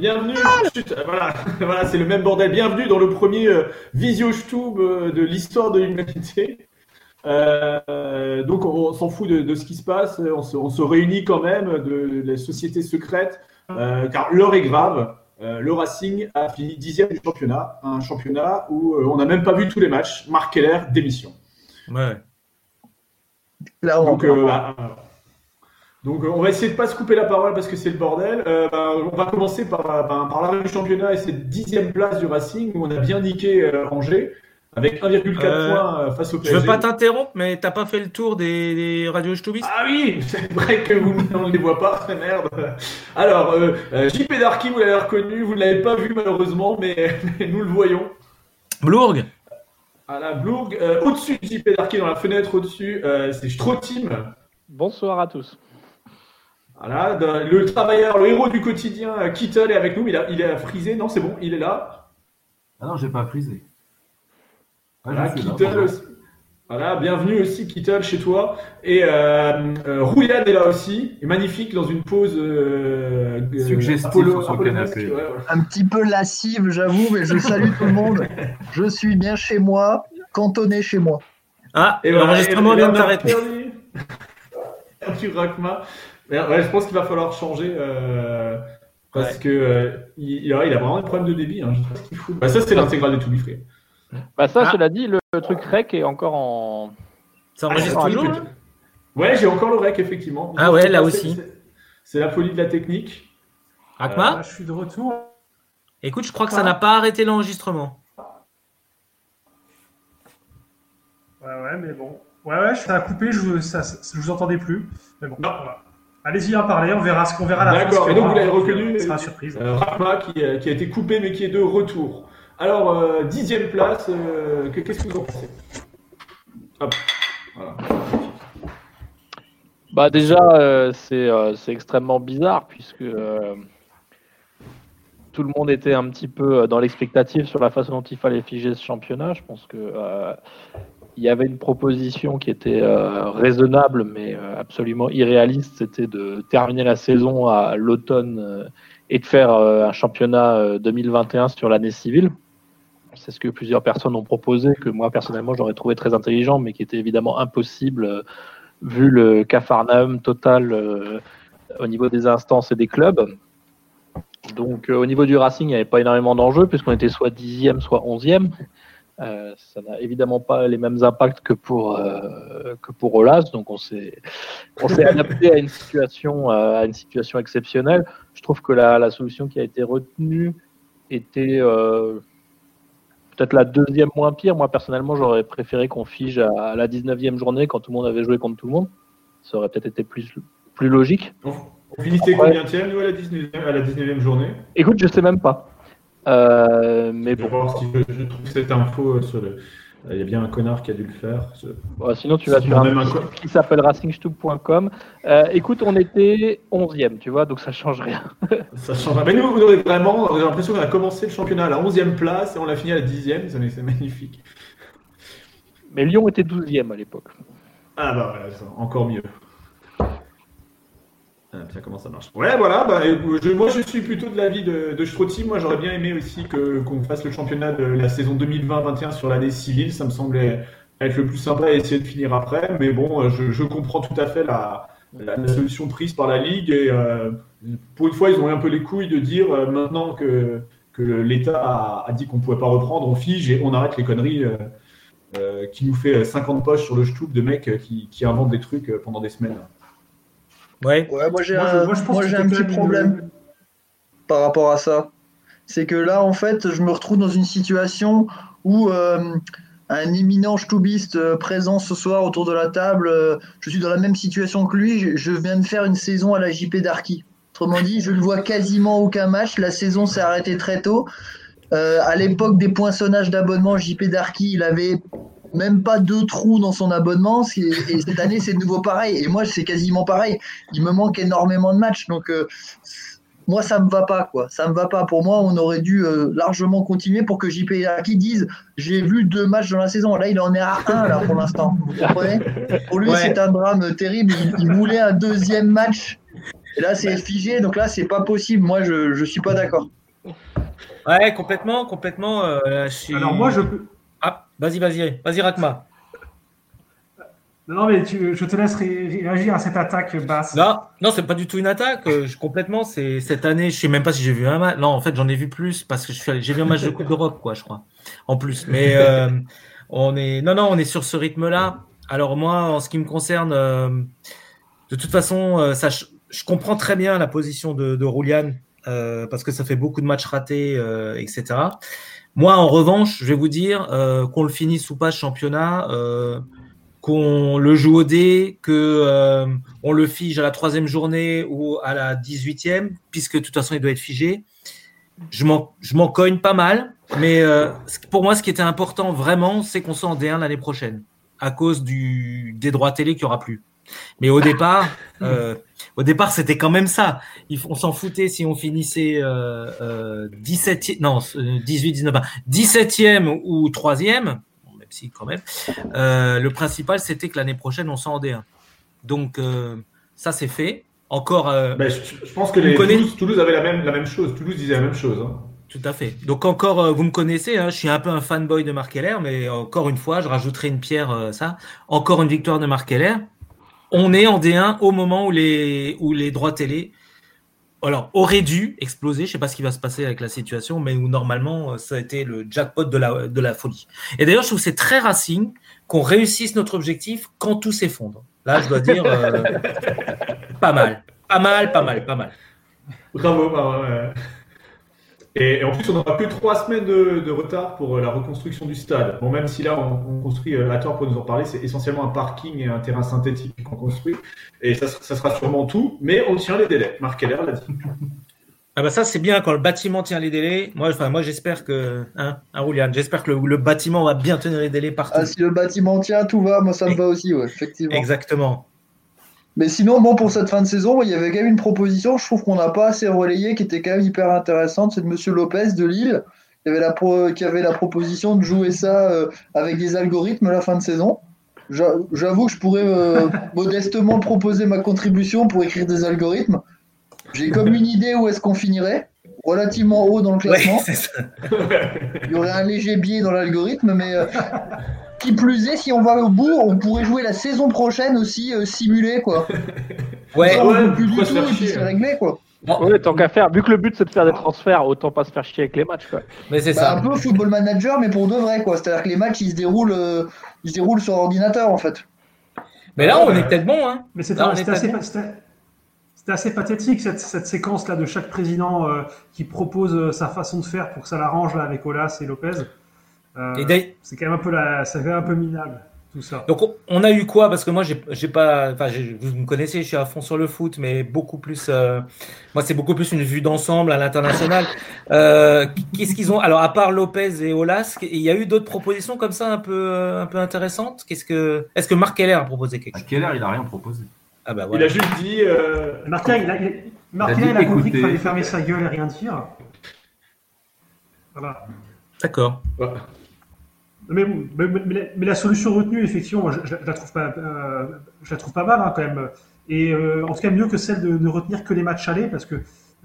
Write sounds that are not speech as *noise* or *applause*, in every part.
Bienvenue. Chut, voilà, *laughs* voilà c'est le même bordel. Bienvenue dans le premier euh, Visio Stube euh, de l'histoire de l'humanité. Euh, donc, on, s'en fout de, de, ce qui se passe. On se, on se réunit quand même de, de la société secrète, euh, car l'heure est grave. Euh, le Racing a fini dixième du championnat, un championnat où euh, on n'a même pas vu tous les matchs. Marc Keller, démission. Ouais. Donc, euh, bah, donc, on va essayer de pas se couper la parole parce que c'est le bordel. Bah, on va commencer par, par, par l'arrêt du championnat et cette dixième place du Racing où on a bien niqué Angers avec 1,4 Euh, points face au PSG. Je veux pas t'interrompre, mais t'as pas fait le tour des, des radios Stubis Ah oui, *laughs* c'est vrai que vous ne les voit pas, merde. Alors, euh, euh, JP Darky, vous l'avez reconnu, vous ne l'avez pas vu malheureusement, mais, mais *laughs* nous le voyons. Blourg À la Blourg, euh, au-dessus de JP Darky, dans la fenêtre au-dessus, euh, c'est Strotim. Bonsoir à tous. Voilà, le travailleur, le héros du quotidien, euh, Kittle est avec nous, il a, il a frisé, non c'est bon, il est là. Ah non, j'ai pas frisé. Ah, Voilà, là, Kittle. Voilà, bienvenue aussi Kittle chez toi. Et euh, euh, Roulian est là aussi, est magnifique dans une pose euh, euh, apollonesque, canapé. ouais, ouais. un petit peu lascive, j'avoue, mais je salue tout le monde. *laughs* Je suis bien chez moi, cantonné chez moi. Ah, Et l'enregistrement vient de Bernard s'arrêter. *laughs* Ouais, je pense qu'il va falloir changer euh, parce Ouais. que euh, il, il a vraiment un problème de débit. Hein, je sais pas ce qu'il fout. Bah, ça, c'est l'intégrale de tout Free. Bah ça, Ah. cela dit, le, le truc rec est encore en. Ça enregistre Ah, toujours oui, là Ouais, j'ai encore le rec, effectivement. Ah ouais, là aussi. c'est- la folie de la technique. Akma Ah, je suis de retour. Écoute, je crois que ça n'a pas arrêté l'enregistrement. Ouais, ouais, mais bon. Ouais, ouais, ça a coupé, je, ça, ça- je vous entendais plus. Mais bon, Non. voilà. Allez-y à parler, on verra ce qu'on verra à la fin. D'accord, ce et donc vous l'avez reconnu, Ce sera une surprise. Euh, Rakma qui, euh, qui a été coupé mais qui est de retour. Alors, euh, dixième place, euh, que- qu'est-ce que vous en pensez? Hop, voilà. Bah déjà, euh, c'est euh, extrêmement bizarre puisque euh, tout le monde était un petit peu euh, dans l'expectative sur la façon dont il fallait figer ce championnat. Je pense que euh, il y avait une proposition qui était euh, raisonnable mais euh, absolument irréaliste, c'était de terminer la saison à l'automne euh, et de faire un championnat euh, 2021 sur l'année civile. C'est ce que plusieurs personnes ont proposé, que moi personnellement j'aurais trouvé très intelligent, mais qui était évidemment impossible vu le cafarnaum total au niveau des instances et des clubs. Donc au niveau du Racing, il n'y avait pas énormément d'enjeux puisqu'on était soit dixième, soit onzième. Euh, ça n'a évidemment pas les mêmes impacts que pour euh, que pour Olas, donc on s'est on s'est *laughs* adapté à une situation euh, à une situation exceptionnelle. Je trouve que la, la solution qui a été retenue était euh, peut-être la deuxième moins pire. Moi personnellement, j'aurais préféré qu'on fige à, à la 19e journée quand tout le monde avait joué contre tout le monde. Ça aurait peut-être été plus plus logique. On, finissait combien de nous à la 19e, à la 19e journée? Écoute, je sais même pas. Euh, mais bon, voir si je, je trouve cette info euh, sur le. Il y a bien un connard qui a dû le faire. Bon, sinon tu vas sur un un qui s'appelle racingstube.com. Euh, écoute, on était 11e, tu vois, donc ça change rien. *laughs* Ça change. pas. Mais nous, on vraiment, a l'impression qu'on a commencé le championnat à la 11e place et on l'a fini à la 10e. C'est magnifique. Mais Lyon était 12e à l'époque. Ah bah voilà, ça, encore mieux. Ah, ça comment marche. Ouais, voilà. Bah, euh, je- moi, je suis plutôt de l'avis de, de. Moi, j'aurais bien aimé aussi que qu'on fasse le championnat de la saison 2020-21 sur l'année civile. Ça me semblait être le plus sympa et essayer de finir après. Mais bon, euh, je, comprends tout à fait la, solution prise par la ligue. Et euh, pour une fois, ils ont eu un peu les couilles de dire maintenant que l'État a, dit qu'on pouvait pas reprendre, on fige et on arrête les conneries. qui nous fait 50 poches sur le Stoup de mecs qui, qui inventent des trucs pendant des semaines. Ouais. Ouais, moi j'ai Moi, je- un, moi, je pense moi, que j'ai c'était un quand petit problème par rapport à ça. C'est que là, en fait, je me retrouve dans une situation où euh, un éminent stoubiste euh, présent ce soir autour de la table, euh, je suis dans la même situation que lui. Je, je viens de faire une saison à la JP Darky. Autrement dit, je ne vois quasiment aucun match. La saison s'est arrêtée très tôt. Euh, à l'époque des poinçonnages d'abonnement, JP Darky, il avait même pas deux trous dans son abonnement. c'est- Et cette année, c'est de nouveau pareil. Et moi, c'est quasiment pareil. Il me manque énormément de matchs. Donc, euh, moi, ça me va pas, quoi. Ça me va pas. Pour moi, on aurait dû euh, largement continuer pour que JP qui dise j'ai vu deux matchs dans la saison. Là, il en est à un, là, pour l'instant. Vous comprenez? Pour lui, Ouais. c'est un drame terrible. Il, il voulait un deuxième match. Et là, c'est figé. Donc là, c'est pas possible. Moi, je, je suis pas d'accord. Ouais, complètement, complètement. euh, là, je suis- Alors moi, je peux. Vas-y, vas-y, vas-y, Rakma. Non, mais tu- je te laisse ré- réagir à cette attaque basse. Non, non, c'est pas du tout une attaque. euh, je- complètement, c'est cette année. Je sais même pas si j'ai vu un match. Non, en fait, j'en ai vu plus parce que j'ai vu un match de Coupe d'Europe, quoi, je crois. En plus, mais *laughs* euh, on est, non, non, on est sur ce rythme-là. Alors moi, en ce qui me concerne, euh, de toute façon, euh, ça, je, je comprends très bien la position de, de Roulian euh, parce que ça fait beaucoup de matchs ratés, euh, etc. Moi, en revanche, je vais vous dire euh, qu'on le finisse ou pas ce championnat. qu'on le joue au dé, que euh, on le fige à la troisième journée ou à la 18e, puisque de toute façon il doit être figé. Je m'en, cogne pas mal, mais pour moi, ce qui était important vraiment, c'est qu'on soit en D1 l'année prochaine, à cause du, des droits télé qu'il n'y aura plus. Mais au départ, *laughs* euh, au départ, c'était quand même ça. On s'en foutait si on finissait euh, euh, 17e, non, euh, 18, 19, 20, 17e ou 3e, bon, même si quand même. Euh, le principal, c'était que l'année prochaine, on s'en en D1. Donc, euh, ça, c'est fait. Encore, euh, Ben, je, je pense que les Toulouse, Toulouse avait la même, la même chose. Toulouse disait la même chose. hein. tout à fait. Donc, encore, euh, vous me connaissez, hein, je suis un peu un fanboy de Marc Keller, mais encore une fois, je rajouterai une pierre, euh, ça. Encore une victoire de Marc Keller. On est en D1 au moment où les, où les droits télé auraient dû exploser. Je sais pas ce qui va se passer avec la situation, mais où normalement, euh, ça a été le jackpot de la, folie. Et d'ailleurs, je trouve c'est très racing qu'on réussisse notre objectif quand tout s'effondre. Là, je dois dire, euh, *laughs* pas mal. Pas mal, pas mal, pas mal. Bravo, bravo. Et, et en plus, on n'aura que trois semaines de, de retard pour euh, la reconstruction du stade. Bon, même si là, on, on construit euh, à tort pour nous en parler, c'est essentiellement un parking et un terrain synthétique qu'on construit. Et ça, ça sera sûrement tout, mais on tient les délais. Marc Keller l'a dit. Ah bah ça c'est bien quand le bâtiment tient les délais. Moi, enfin moi j'espère que, hein, hein, j'espère que le, le bâtiment va bien tenir les délais partout. Ah, si le bâtiment tient, tout va. Moi, ça me va aussi, ouais, effectivement. Exactement. Mais sinon, bon, pour cette fin de saison, il y avait quand même une proposition, je trouve qu'on n'a pas assez relayé, qui était quand même hyper intéressante. C'est de Monsieur Lopez de Lille, qui avait la, pro- qui avait la proposition de jouer ça euh, avec des algorithmes à la fin de saison. J'a- J'avoue que je pourrais euh, *laughs* modestement proposer ma contribution pour écrire des algorithmes. J'ai comme une idée où est-ce qu'on finirait, relativement haut dans le classement. ça. Il y aurait un léger biais dans l'algorithme, mais euh, qui plus est, si on va au bout, on pourrait jouer la saison prochaine aussi euh, simulé, quoi. *laughs* Ouais, Ça, on ouais, joue plus du tout et puis c'est réglé, quoi. Ouais, tant qu'à faire, vu que le but c'est de faire des transferts, autant pas se faire chier avec les matchs. Quoi. mais c'est Bah, un ça. peu football manager, mais pour de vrai, quoi. C'est-à-dire que les matchs, ils se déroulent, euh, ils se déroulent sur ordinateur, en fait. Mais là, on est peut-être bon, hein. Mais c'était assez, pas bon. c'était- c'était assez pathétique cette, cette séquence-là de chaque président euh, qui propose euh, sa façon de faire pour que ça l'arrange là, avec Olas et Lopez. Euh, c'est quand même un peu la, ça fait un peu minable tout ça. Donc on- a eu quoi? Parce que moi j'ai pas, enfin vous me connaissez, je suis à fond sur le foot, mais beaucoup plus. euh, moi c'est beaucoup plus une vue d'ensemble à l'international. Euh, Qu'est-ce qu'ils ont? Alors à part Lopez et Olas, il y a eu d'autres propositions comme ça un peu un peu intéressantes? Qu'est-ce que Est-ce que Marc Keller a proposé quelque chose heure il a rien proposé Ah bah Il voilà. a juste dit. euh, Marquin, il a, Marquin, Il a dit il a compris qu'il fallait fermer sa gueule et rien dire. Voilà. D'accord. ouais. Mais, la, solution retenue, effectivement, moi, je, je la trouve pas, euh, je la trouve pas mal hein, quand même. Et euh, en tout cas mieux que celle de ne retenir que les matchs allés, parce que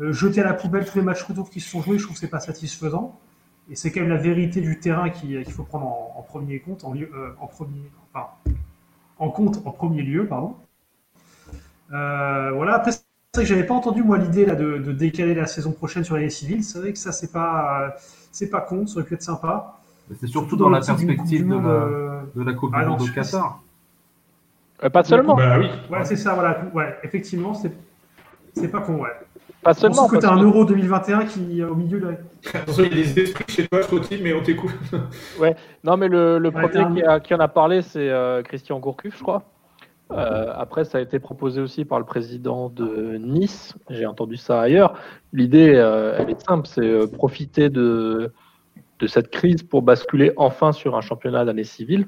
euh, jeter à la poubelle tous les matchs retour qui se sont joués, je trouve que c'est pas satisfaisant. Et c'est quand même la vérité du terrain qui- qu'il faut prendre en, premier compte, en, lieu- premier, en compte en premier lieu, pardon. Voilà. Après, c'est vrai que j'avais pas entendu moi l'idée de, décaler la saison prochaine sur l'année civile. C'est vrai que ça c'est pas, c'est pas con, ça aurait pu être sympa. C'est surtout dans la perspective de la, euh, de la Coupe Ah du non, Monde au je- Qatar. Euh, pas seulement, Bah oui. Ouais, c'est ça, voilà. Ouais, effectivement, c'est c'est pas con, ouais. pas Seulement, seulement. que t'as parce un Euro 2021 qui est au milieu de. Attention, il y a des esprits chez toi, Scotty, mais on t'écoute. *laughs* Non, mais le, le Ouais, premier qui, a- qui en a parlé, c'est euh, Christian Gourcuff, je crois. Euh, après, ça a été proposé aussi par le président de Nice. J'ai entendu ça ailleurs. L'idée, euh, elle est simple, c'est euh, profiter de, de cette crise pour basculer enfin sur un championnat d'année civile,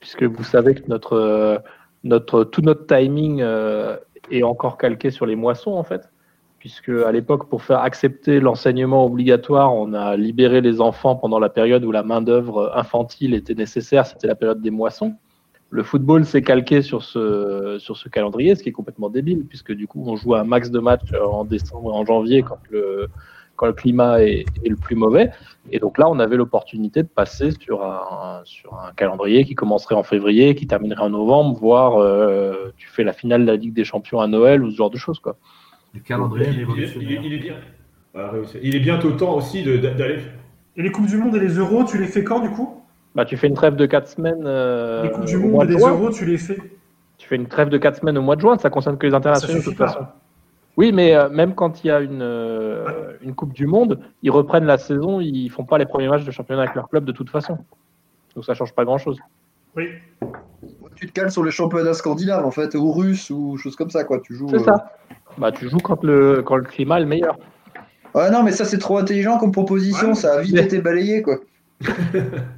puisque vous savez que notre, euh, notre, tout notre timing euh, est encore calqué sur les moissons, en fait, puisque à l'époque, pour faire accepter l'enseignement obligatoire, on a libéré les enfants pendant la période où la main-d'œuvre infantile était nécessaire, c'était la période des moissons. Le football s'est calqué sur ce, sur ce calendrier, ce qui est complètement débile, puisque du coup, on joue un max de matchs en décembre et en janvier quand le, quand le climat est, est le plus mauvais. Et donc là, on avait l'opportunité de passer sur un, sur un calendrier qui commencerait en février, qui terminerait en novembre, voire euh, tu fais la finale de la Ligue des Champions à Noël ou ce genre de choses. Quoi. Le calendrier il, révolutionnaire. il- il est bien. Réussi. Il est bientôt temps aussi de- d'aller. Et les Coupes du Monde et les Euros, tu les fais quand du coup? Bah, tu fais une trêve de 4 semaines. euh, Les Coupes du au Monde mois et de les juin. Euros, tu les fais? Tu fais une trêve de 4 semaines au mois de juin, ça concerne que les internationaux de toute pas. façon. Oui, mais euh, même quand il y a une, euh, une Coupe du Monde, ils reprennent la saison, ils font pas les premiers matchs de championnat avec leur club de toute façon. Donc ça change pas grand-chose. Oui. Tu te cales sur les championnats scandinaves, en fait, ou russes, ou choses comme ça, quoi. Tu joues. C'est euh, ça. Bah, tu joues quand le, quand le climat est le meilleur. Ouais, non, mais ça, c'est trop intelligent comme proposition. Ouais. Ça a vite été balayé, quoi. *laughs*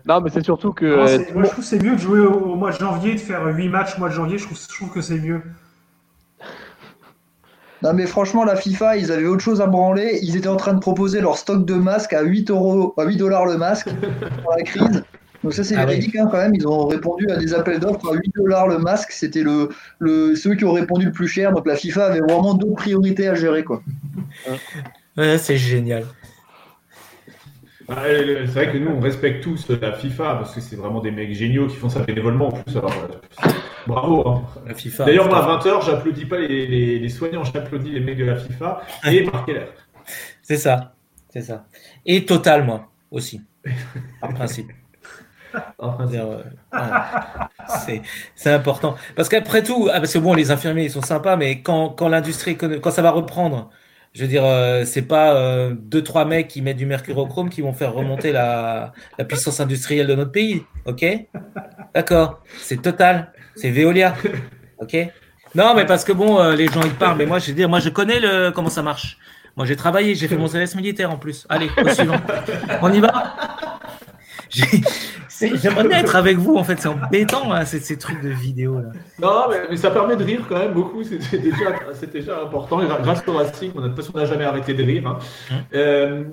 Non, mais c'est surtout que. Non, euh, moi, je trouve que c'est mieux de jouer au, au mois de janvier, de faire 8 matchs au mois de janvier. Je trouve, je trouve que c'est mieux. Non, mais franchement, la FIFA, ils avaient autre chose à branler. Ils étaient en train de proposer leur stock de masques à 8 euros, à 8 dollars le masque *laughs* pour la crise. Donc ça, c'est Ah oui. véridique hein, quand même. Ils ont répondu à des appels d'offres à 8 dollars le masque. C'était le, le, ceux qui ont répondu le plus cher. Donc la FIFA avait vraiment d'autres priorités à gérer, quoi. Ouais, c'est génial. Ah, euh, C'est vrai que nous, on respecte tous la FIFA parce que c'est vraiment des mecs géniaux qui font ça bénévolement en plus. Alors, bravo. hein. La FIFA. D'ailleurs, moi, à 20h, j'applaudis pas les, les- les soignants, j'applaudis les mecs de la FIFA et *laughs* Marc Keller. C'est ça. C'est ça. Et Total, moi, aussi. Par principe. *laughs* Enfin, c'est- C'est-à-dire, euh, voilà. C'est- important. Parce qu'après tout, ah, parce que bon, les infirmiers, ils sont sympas, mais quand, quand l'industrie, quand ça va reprendre, je veux dire, euh, c'est pas euh, deux, trois mecs qui mettent du mercurochrome qui vont faire remonter la, la puissance industrielle de notre pays. OK? D'accord? C'est total. C'est Veolia. *laughs* OK Non, mais parce que bon, euh, les gens, ils parlent, mais moi, je veux dire, moi, je connais le, comment ça marche. Moi, j'ai travaillé, j'ai fait mon service militaire en plus. Allez, au suivant. On y va J'aimerais bien être avec vous, en fait. C'est embêtant, hein, ces, ces trucs de vidéo. Là. Non, mais, mais ça permet de rire quand même beaucoup. Déjà, c'est déjà important. Et grâce au Racing, on a, n'a jamais arrêté de rire. hein. Hum. Euh,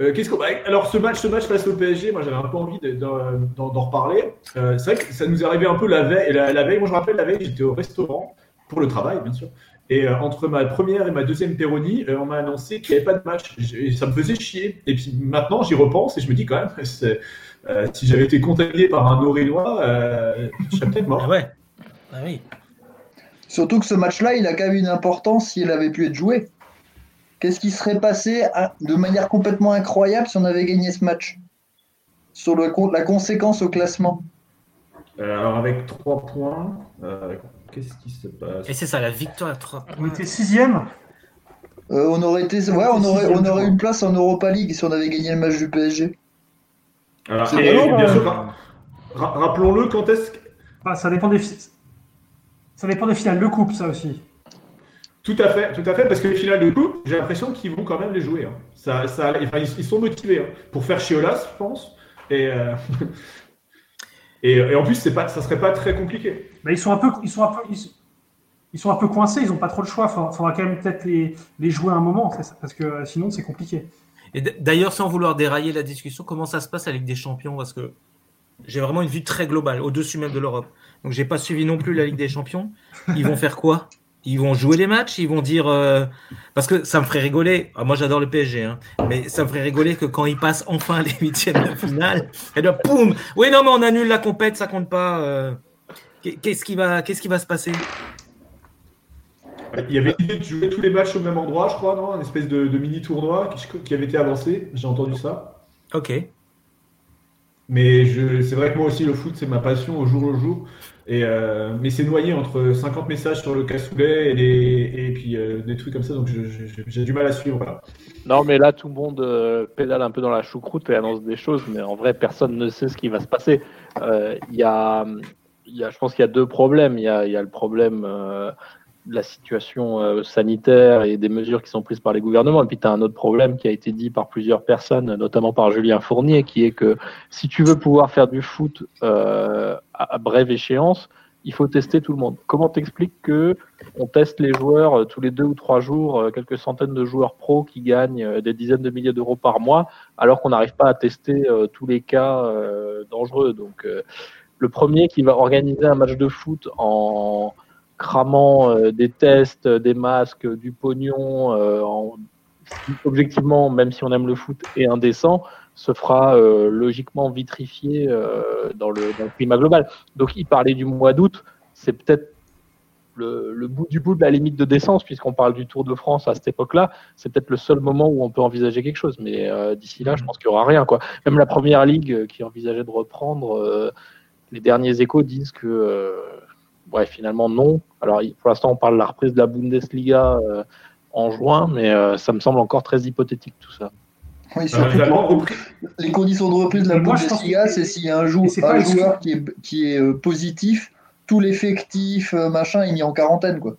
euh, qu'est-ce qu'on- bah, alors, ce match, ce match face au PSG, moi j'avais un peu envie de- d'en reparler. Euh, c'est vrai que ça nous est arrivé un peu la veille. La, la veille, moi je me rappelle, la veille, j'étais au restaurant pour le travail, bien sûr. Et euh, entre ma première et ma deuxième Péroni, euh, on m'a annoncé qu'il n'y avait pas de match. Et ça me faisait chier. Et puis maintenant, j'y repense et je me dis quand même, *laughs* c'est- euh, si j'avais été contaminé par un Orénois, euh, je serais peut-être mort. Ah ouais. Ah oui. Surtout que ce match-là, il a quand même une importance s'il avait pu être joué. Qu'est-ce qui serait passé à- de manière complètement incroyable si on avait gagné ce match Sur le, la conséquence au classement. Euh, alors avec 3 points, euh, qu'est-ce qui se passe Et c'est ça, la victoire à 3 On points. était sixième. Euh, on aurait été, ouais, on aurait, on aurait eu une place en Europa League si on avait gagné le match du PSG. Alors, C'est et, vraiment, bien sûr, ra- ra- rappelons-le, quand est-ce que... Ah, ça dépend des ça dépend des finales de coupe, ça aussi. Tout à fait, tout à fait, parce que les finales de coupe, j'ai l'impression qu'ils vont quand même les jouer. hein. Ça, ça, enfin, ils, ils sont motivés hein, pour faire Chiolas, je pense. Et, euh, *laughs* et, et en plus, c'est pas, ça serait pas très compliqué. Mais ils sont un peu, ils sont un peu, ils, sont- ils sont un peu coincés. Ils n'ont pas trop le choix. Faudra, faudra quand même peut-être les, les jouer un moment, c'est ça, parce que euh, sinon c'est compliqué. Et d'ailleurs, sans vouloir dérailler la discussion, comment ça se passe à la Ligue des Champions? Parce que j'ai vraiment une vue très globale, au-dessus même de l'Europe. Donc, j'ai pas suivi non plus la Ligue des Champions. Ils vont faire quoi? Ils vont jouer les matchs Ils vont dire. euh, Parce que ça me ferait rigoler. Ah, moi, j'adore le PSG, hein, mais ça me ferait rigoler que quand ils passent enfin les *laughs* huitièmes de finale, et là, poum Oui, non, mais on annule la compète, ça compte pas. euh, qu'est- Qu'est-ce qui va, qui va se passer? Il y avait l'idée de jouer tous les matchs au même endroit, je crois, non? Une espèce de, de mini-tournoi qui, qui avait été avancé, j'ai entendu ça. Ok. Mais c'est vrai que moi aussi, le foot, c'est ma passion au jour le jour. Euh, mais c'est noyé entre 50 messages sur le cassoulet et, les- et puis euh, des trucs comme ça, donc j'ai du mal à suivre. voilà. Non, mais là, tout le monde euh, pédale un peu dans la choucroute et annonce des choses, mais en vrai, personne ne sait ce qui va se passer. Il y, a, y a, je pense qu'il y a deux problèmes. Il y a, y a le problème de la situation sanitaire et des mesures qui sont prises par les gouvernements. Et puis, tu as un autre problème qui a été dit par plusieurs personnes, notamment par Julien Fournier, qui est que si tu veux pouvoir faire du foot à, brève échéance, il faut tester tout le monde. Comment t'expliques que on teste les joueurs euh, tous les deux ou trois jours, euh, quelques centaines de joueurs pros qui gagnent euh, des dizaines de milliers d'euros par mois, alors qu'on n'arrive pas à tester tous les cas dangereux? Donc, le premier qui va organiser un match de foot en cramant des tests, des masques, du pognon, en, objectivement, même si on aime le foot, est indécent, se fera logiquement vitrifier dans, le, dans le climat global. Donc, il parlait du mois d'août, c'est peut-être le, bout du bout de la limite de décence, puisqu'on parle du Tour de France à cette époque-là, c'est peut-être le seul moment où on peut envisager quelque chose. Mais euh, d'ici là, je pense qu'il n'y aura rien. Quoi. Même la première ligue euh, qui envisageait de reprendre, euh, les derniers échos disent que ouais, finalement non. Alors pour l'instant, on parle de la reprise de la Bundesliga en juin, mais ça me semble encore très hypothétique tout ça. Oui, surtout les conditions de reprise de la Bundesliga, c'est s'il y a un, un joueur qui est, qui est positif tout l'effectif, euh, machin, il est en quarantaine, quoi.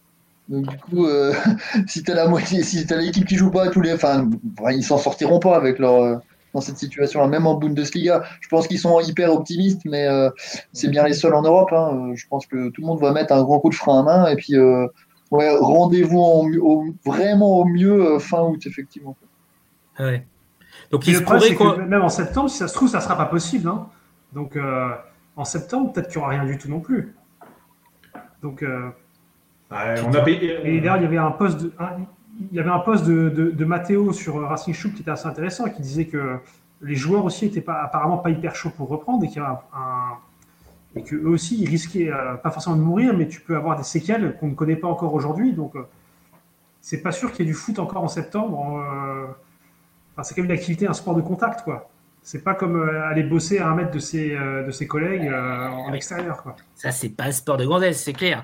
Donc, du coup, euh, *laughs* si t'as la moitié, si t'as l'équipe qui joue pas, tous les, enfin, ils s'en sortiront pas avec leur, euh, dans cette situation-là, même en Bundesliga. Je pense qu'ils sont hyper optimistes, mais c'est bien les seuls en Europe. Hein. Je pense que tout le monde va mettre un grand coup de frein à main et puis ouais, rendez-vous vraiment au mieux fin août, effectivement. Ouais. Donc, il se pourrait que même en septembre, si ça se trouve, ça sera pas possible. Hein. Donc, en septembre, peut-être qu'il n'y aura rien du tout non plus. Donc, euh, on a payé. Et d'ailleurs, il y avait un poste de, il y avait un poste de, de, Matteo sur Racing Chouk qui était assez intéressant et qui disait que les joueurs aussi n'étaient pas, apparemment pas hyper chauds pour reprendre et qu'il y un, et qu'eux aussi ils risquaient euh, pas forcément de mourir, mais tu peux avoir des séquelles qu'on ne connaît pas encore aujourd'hui. Donc, euh, c'est pas sûr qu'il y ait du foot encore en septembre. Enfin, c'est quand même une activité, un sport de contact, quoi. C'est pas comme euh, aller bosser à un mètre de ses, euh, de ses collègues euh, en extérieur. Quoi. Ça, c'est pas un sport de gonzesse, c'est clair.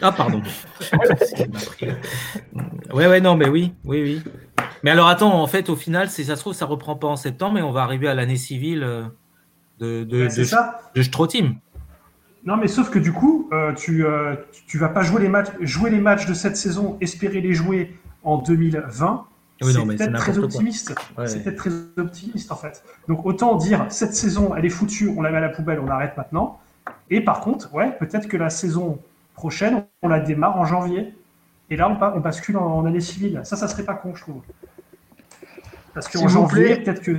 Ah, pardon. ouais, ouais, non, mais oui, oui, oui. Mais alors, attends, en fait, au final, si ça se trouve, ça reprend pas en septembre et on va arriver à l'année civile de, de, de, ça. de Strotim. Non, mais sauf que du coup, tu, tu vas pas jouer les matchs, jouer les matchs de cette saison, espérer les jouer en 2020 c'est peut-être très optimiste. C'est peut-être très optimiste en fait. Donc autant dire cette saison, elle est foutue, on la met à la poubelle, on arrête maintenant. Et par contre, ouais, peut-être que la saison prochaine, on la démarre en janvier. Et là, on, bascule en, année civile. Ça, ça serait pas con, je trouve. Parce qu'en janvier, peut-être que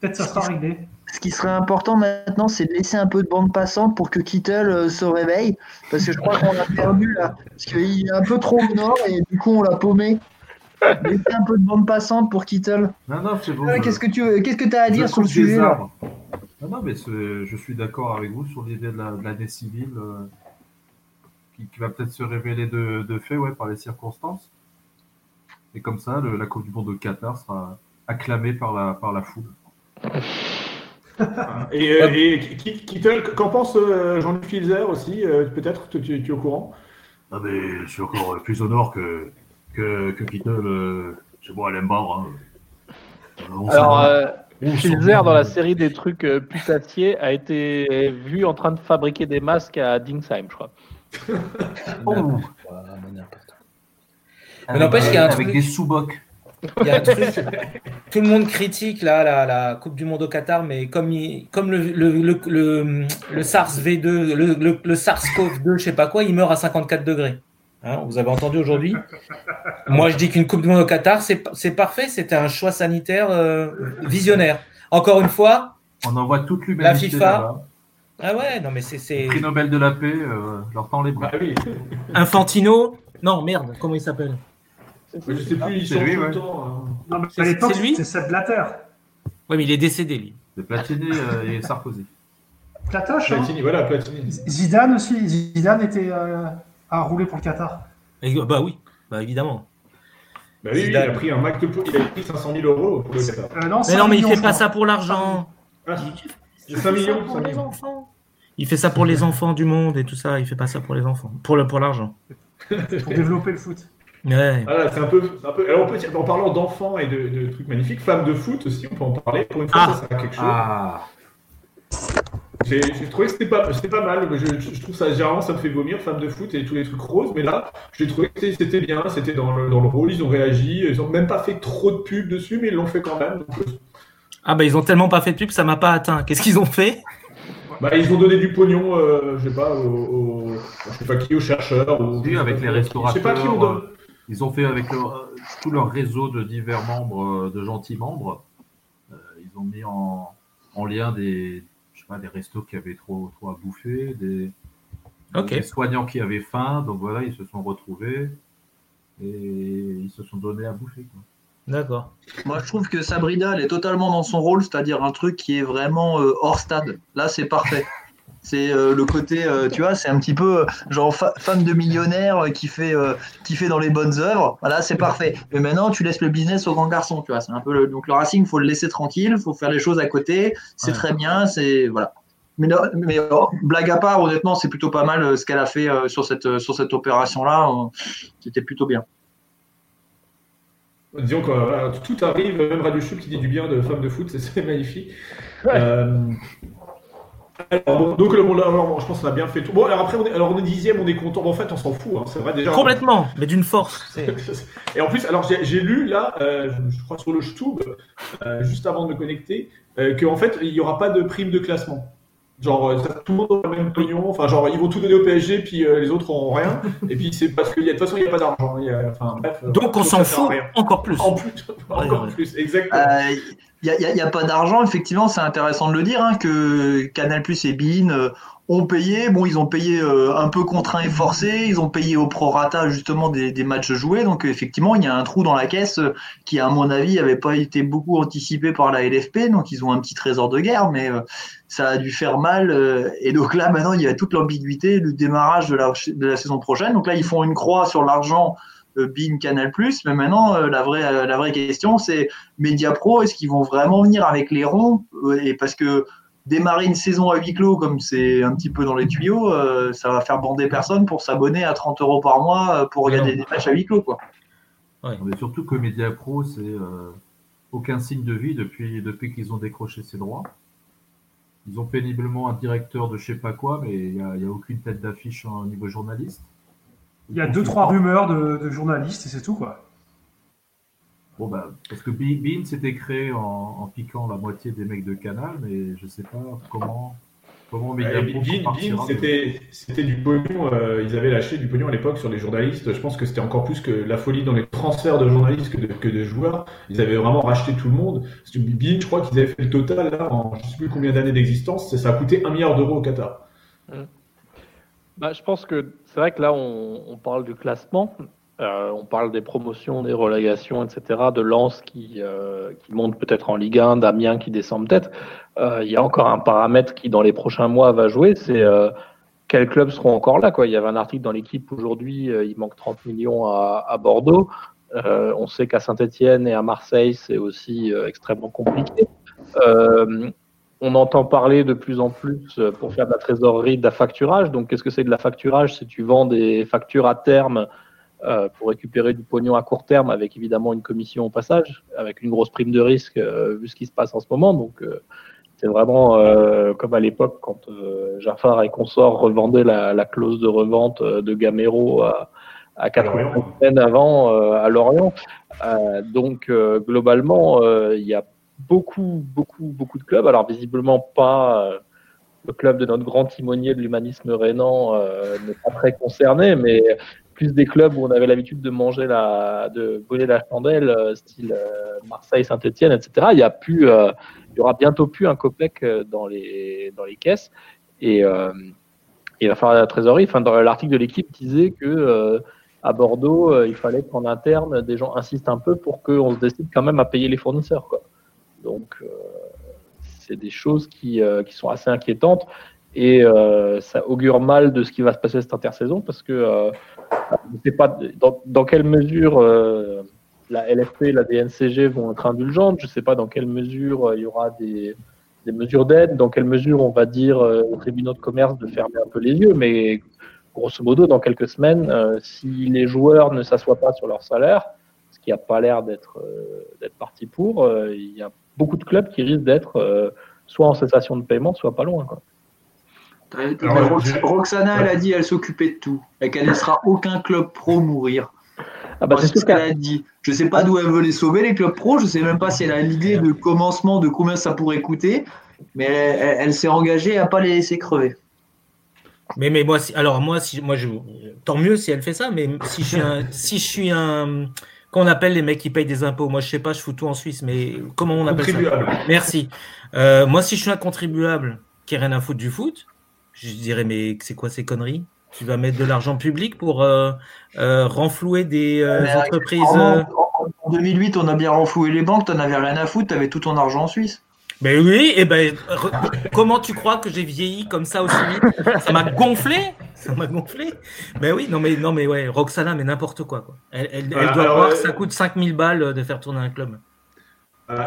peut-être ça sera réglé. Ce qui serait important maintenant, c'est de laisser un peu de bande passante pour que Kittel euh, se réveille. Parce que je crois qu'on l'a perdu là. Parce qu'il est un peu trop au nord et du coup, on l'a paumé. Laissez un peu de bande passante pour Kittle. Non, non, c'est bon. Ah, qu'est-ce que tu qu'est-ce que as à dire sur le sujet Non, non, mais je suis d'accord avec vous sur l'idée de l'année civile euh, qui, va peut-être se révéler de, de, fait ouais, par les circonstances. Et comme ça, la Coupe du Monde de Qatar sera acclamée par la, par la foule. et, euh, et Kittel, qu'en pense euh, Jean-Luc Filzer aussi Peut-être, tu, tu, es au courant? Non, mais je suis encore plus au nord que, que, que Kittel, euh, c'est bon, elle aime pas. Hein. Alors, euh, dans la série des trucs euh, putassiers a été vu en train de fabriquer des masques à Dingsheim, je crois. *laughs* oh. Mais n'empêche qu'il y a un truc... Avec des sous-bocs. Il y a un truc, tout le monde critique là, la, la, Coupe du Monde au Qatar, mais comme, comme le, le, le, le, SARS V2, le, le, SARS-CoV-2, je sais pas quoi, il meurt à 54 degrés. Hein, vous avez entendu aujourd'hui Moi, je dis qu'une Coupe du Monde au Qatar, c'est parfait. C'était un choix sanitaire euh, visionnaire. Encore une fois, on envoie toute l'humanité. La FIFA. Ah ouais, non mais c'est. Prix Nobel de la paix, euh, leur tend les bras. Ah Infantino Non, merde, comment il s'appelle Je sais plus, il lui, ouais. temps, hein. Non, mais à l'époque, c'est Seth Blatter. Oui, mais il est décédé, lui. C'est Platini euh, et Sarkozy. Platoche, hein. Platini, voilà, Platini. Zidane aussi. Zidane était à rouler pour le Qatar. bah oui, bah évidemment. Bah oui, il a pris un Mac de il a pris 500 000 euros pour le Qatar. Euh, non, mais non, mais il fait pas ça pour l'argent. Ah, 5 millions, pour les enfants. Il fait ça pour les enfants du monde et tout ça. Il fait pas ça pour les enfants, pour le pour l'argent. *laughs* pour développer le foot. Ouais. Voilà, c'est un peu, un peu... Alors, on peut dire, en parlant d'enfants et de, de, trucs magnifiques, femmes de foot aussi, on peut en parler. Pour une fois, ah. ça sera quelque chose. Ah. J'ai trouvé que c'était pas, pas mal. Je, trouve ça, généralement, ça me fait vomir, femme de foot et tous les trucs roses. Mais là, j'ai trouvé que c'était bien. C'était dans le, dans le rôle. Ils ont réagi. Ils ont même pas fait trop de pub dessus, mais ils l'ont fait quand même. Ah, bah, ils ont tellement pas fait de pub, ça m'a pas atteint. Qu'est-ce qu'ils ont fait? Bah, ils ont donné du pognon, euh, je sais pas, aux, aux- je sais pas qui, aux chercheurs. Ou, Oui, avec les Je sais pas restaurateurs. qui on donne. euh, Ils ont fait avec leur- tout leur réseau de divers membres, euh, de gentils membres. euh, ils ont mis en, en lien des, pas, des restos qui avaient trop, trop à bouffer, des, soignants qui avaient faim. Donc voilà, ils se sont retrouvés et ils se sont donnés à bouffer. D'accord. Moi, je trouve que Sabrina, elle est totalement dans son rôle, c'est-à-dire un truc qui est vraiment euh, hors stade. Là, c'est parfait. C'est euh, le côté, euh, tu vois, c'est un petit peu euh, genre fa- femme de millionnaire qui fait, euh, qui fait dans les bonnes œuvres. Voilà, c'est parfait. Mais maintenant, tu laisses le business au grand garçon, tu vois. C'est un peu le- donc le Racing, faut le laisser tranquille, faut faire les choses à côté. C'est Ouais. très bien, c'est voilà. Mais, non, mais oh, blague à part, honnêtement, c'est plutôt pas mal euh, ce qu'elle a fait euh, sur cette, euh, sur cette opération-là. euh, C'était plutôt bien. Disons que voilà, tout arrive, même Radio qui dit du bien de femmes de foot, *laughs* c'est- magnifique. Euh, alors, bon, donc, alors, je pense qu'on a bien fait tout. Bon, alors après, on est, alors on est dixième, on est content. Bon, en fait, on s'en fout, hein, c'est vrai déjà. Complètement, mais d'une force. *laughs* Et en plus, alors j'ai lu là, euh, je crois sur le Stub, euh, juste avant de me connecter, euh, qu'en fait, il n'y aura pas de prime de classement. Genre, euh, ça- tout le monde aura le même pognon. Enfin, genre, ils vont tout donner au PSG, puis euh, les autres auront rien. Et puis, c'est parce que y a- de toute façon, il n'y a pas d'argent. Enfin, bref. Donc on s'en fout rien. encore plus. En plus, *laughs* encore ouais. plus, exactement. Il n'y a, y a pas d'argent, effectivement, c'est intéressant de le dire, hein, que Canal Plus et Bein euh, ont payé. Bon, ils ont payé euh, un peu contraint et forcé, ils ont payé au prorata justement des, des matchs joués. Donc, effectivement, il y a un trou dans la caisse euh, qui, à mon avis, n'avait pas été beaucoup anticipé par la LFP. Donc, ils ont un petit trésor de guerre, mais ça a dû faire mal. et donc là, maintenant, il y a toute l'ambiguïté du démarrage de la, de la saison prochaine. Donc là, ils font une croix sur l'argent. Euh, Bein Canal mais maintenant euh, la vraie euh, la vraie question c'est Media Pro, est-ce qu'ils vont vraiment venir avec les ronds Et parce que démarrer une saison à huis clos, comme c'est un petit peu dans les tuyaux, euh, ça va faire bander personne pour s'abonner à 30 euros par mois pour regarder non. des matchs à huis clos. Quoi. Mais surtout que Media Pro, c'est euh, aucun signe de vie depuis, depuis qu'ils ont décroché ces droits. Ils ont péniblement un directeur de je sais pas quoi, mais il n'y a, il y a aucune tête d'affiche au niveau journaliste. Il y a deux, trois rumeurs de, de journalistes et c'est tout, quoi. Bon, bah, parce que Be- Bean s'était créé en, en piquant la moitié des mecs de Canal, mais je sais pas comment, comment Euh, Bean, de- c'était c'était du pognon. euh, ils avaient lâché du pognon à l'époque sur les journalistes. Je pense que c'était encore plus que la folie dans les transferts de journalistes que de, que de joueurs. Ils avaient vraiment racheté tout le monde. Parce que Bean, je crois qu'ils avaient fait le total là, en je sais plus combien d'années d'existence. Ça a coûté un milliard d'euros au Qatar. Bah, je pense que c'est vrai que là, on, on parle du classement, euh, on parle des promotions, des relégations, etc., de Lens qui, euh, qui monte peut-être en Ligue 1, d'Amiens qui descend peut-être. Euh, Il y a encore un paramètre qui, dans les prochains mois, va jouer, c'est euh, quels clubs seront encore là. Quoi. Il y avait un article dans l'équipe aujourd'hui, euh, il manque 30 millions à, à Bordeaux. On sait qu'à Saint-Etienne et à Marseille, c'est aussi extrêmement compliqué. On entend parler de plus en plus euh, pour faire de la trésorerie, de la facturage. Donc, qu'est-ce que c'est de la facturage? C'est tu vends des factures à terme euh, pour récupérer du pognon à court terme, avec évidemment une commission au passage, avec une grosse prime de risque euh, vu ce qui se passe en ce moment. Donc, euh, c'est vraiment euh, comme à l'époque quand euh, Jafar et consorts revendaient la, la clause de revente de Gamero à, à 80 Lorient. semaines avant euh, à Lorient. Euh, donc, euh, globalement, euh, il y a beaucoup, beaucoup, beaucoup de clubs. Alors, visiblement, pas euh, le club de notre grand timonier de l'humanisme rénan euh, n'est pas très concerné, mais plus des clubs où on avait l'habitude de manger la, de brûler la chandelle, euh, style Marseille, Saint-Etienne, etc. Il y a plus, il y aura bientôt plus un copec dans les, dans les caisses. Et il va falloir la trésorerie. Enfin, l'article de l'équipe disait que à Bordeaux, il fallait qu'en interne, des gens insistent un peu pour qu'on se décide quand même à payer les fournisseurs. Quoi. Donc, euh, c'est des choses qui, euh, qui sont assez inquiétantes et euh, ça augure mal de ce qui va se passer cette intersaison parce que euh, je ne sais pas dans, quelle mesure euh, la LFP et la DNCG vont être indulgentes, je ne sais pas dans quelle mesure euh, il y aura des, des mesures d'aide, dans quelle mesure on va dire euh, aux tribunaux de commerce de fermer un peu les yeux, mais grosso modo, dans quelques semaines, euh, si les joueurs ne s'assoient pas sur leur salaire, ce qui n'a pas l'air d'être euh, parti pour, euh, il y a beaucoup de clubs qui risquent d'être euh, soit en cessation de paiement, soit pas loin. Quoi. Alors, Rox- j'ai- Roxana, elle a dit elle s'occupait de tout et qu'elle ne laissera aucun club pro mourir. Ah bah, c'est ce qu'elle a dit. Je sais pas d'où elle veut les sauver, les clubs pro. Je sais même pas si elle a l'idée de commencement de combien ça pourrait coûter. Mais elle, elle- elle s'est engagée à pas les laisser crever. Mais, mais moi, si, alors moi, si, moi je, tant mieux si elle fait ça, mais si je suis un, si je suis un, qu'on appelle les mecs qui payent des impôts, moi je sais pas, je fous tout en Suisse, mais comment on appelle ça? Contribuable. Merci. Euh, moi, si je suis un contribuable qui a rien à foutre du foot, je dirais, mais c'est quoi ces conneries? Tu vas mettre de l'argent public pour euh, euh, renflouer des euh, entreprises. En, euh, en 2008, on a bien renfloué les banques, t'en avais rien à foutre, t'avais tout ton argent en Suisse. Ben oui, et ben re- comment tu crois que j'ai vieilli comme ça aussi vite? Ça m'a gonflé, ça m'a gonflé. Ben oui, non mais non mais ouais, Roxana, mais n'importe quoi quoi. Elle, elle, elle Voilà, doit alors, voir euh, ça coûte 5000 balles euh, de faire tourner un club.